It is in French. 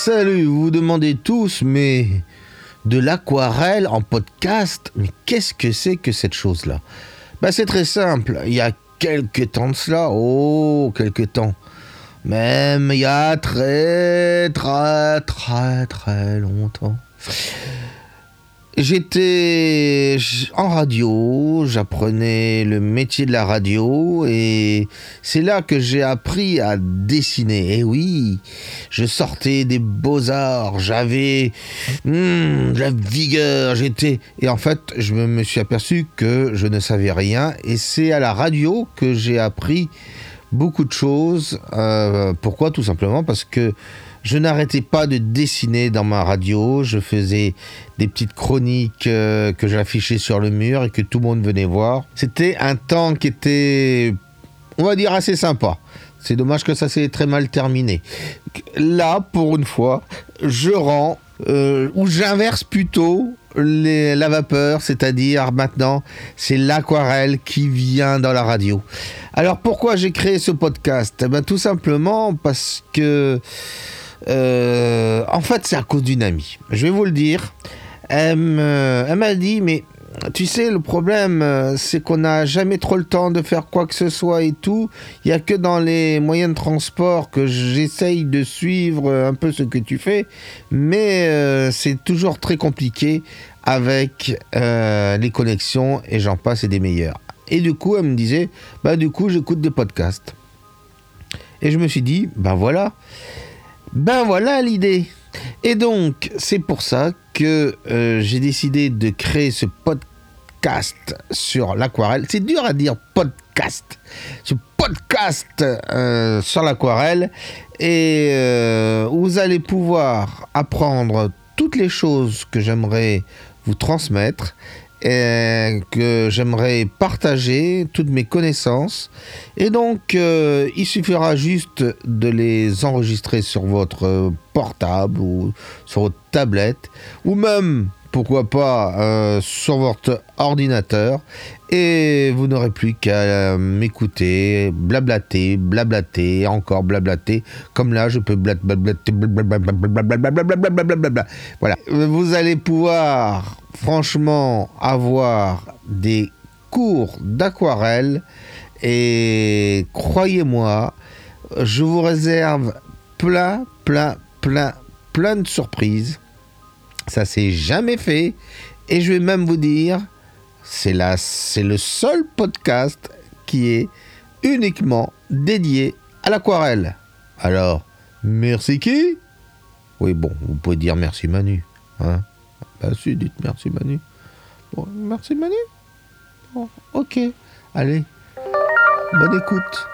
Salut, vous vous demandez tous, mais de l'aquarelle en podcast, mais qu'est-ce que c'est que cette chose-là? Bah c'est très simple, il y a quelques temps de cela, oh, quelques temps, même il y a très très très très longtemps. J'étais en radio, j'apprenais le métier de la radio et c'est là que j'ai appris à dessiner. Et oui, je sortais des beaux-arts, j'avais hmm, de la vigueur, j'étais... Et en fait, je me suis aperçu que je ne savais rien et c'est à la radio que j'ai appris beaucoup de choses. Euh, pourquoi? Tout simplement parce que je n'arrêtais pas de dessiner dans ma radio, je faisais des petites chroniques euh, que j'affichais sur le mur et que tout le monde venait voir. C'était un temps qui était, on va dire, assez sympa. C'est dommage que ça s'est très mal terminé. Là, pour une fois, je rends, euh, ou j'inverse plutôt la vapeur, c'est-à-dire maintenant, c'est l'aquarelle qui vient dans la radio. Alors pourquoi j'ai créé ce podcast? Eh ben, Tout simplement parce que euh, en fait, c'est à cause d'une amie. Je vais vous le dire. Elle m'a dit, mais tu sais, le problème, euh, c'est qu'on n'a jamais trop le temps de faire quoi que ce soit et tout. Il n'y a que dans les moyens de transport que j'essaye de suivre un peu ce que tu fais. Mais euh, c'est toujours très compliqué avec les connexions et j'en passe et des meilleurs. Et du coup, elle me disait, bah du coup, j'écoute des podcasts. Et je me suis dit, ben voilà. Ben voilà l'idée. Et donc, c'est pour ça que euh, j'ai décidé de créer ce podcast sur l'aquarelle. C'est dur à dire podcast. Ce podcast euh, sur l'aquarelle. Et euh, vous allez pouvoir apprendre toutes les choses que j'aimerais vous transmettre et que j'aimerais partager toutes mes connaissances. Et donc, euh, il suffira juste de les enregistrer sur votre portable ou sur votre tablette, ou même pourquoi pas euh, sur votre ordinateur et vous n'aurez plus qu'à m'écouter, blablater, blablater, encore blablater, comme là je peux blablater, voilà. Vous allez pouvoir franchement avoir des cours d'aquarelle et croyez-moi, je vous réserve plein, plein, plein, plein de surprises ça s'est jamais fait. Et je vais même vous dire, c'est c'est le seul podcast qui est uniquement dédié à l'aquarelle. Alors, merci qui? Oui, bon, vous pouvez dire merci Manu. Hein bah si, dites merci Manu. Bon, merci Manu Bon, ok. Allez, bonne écoute.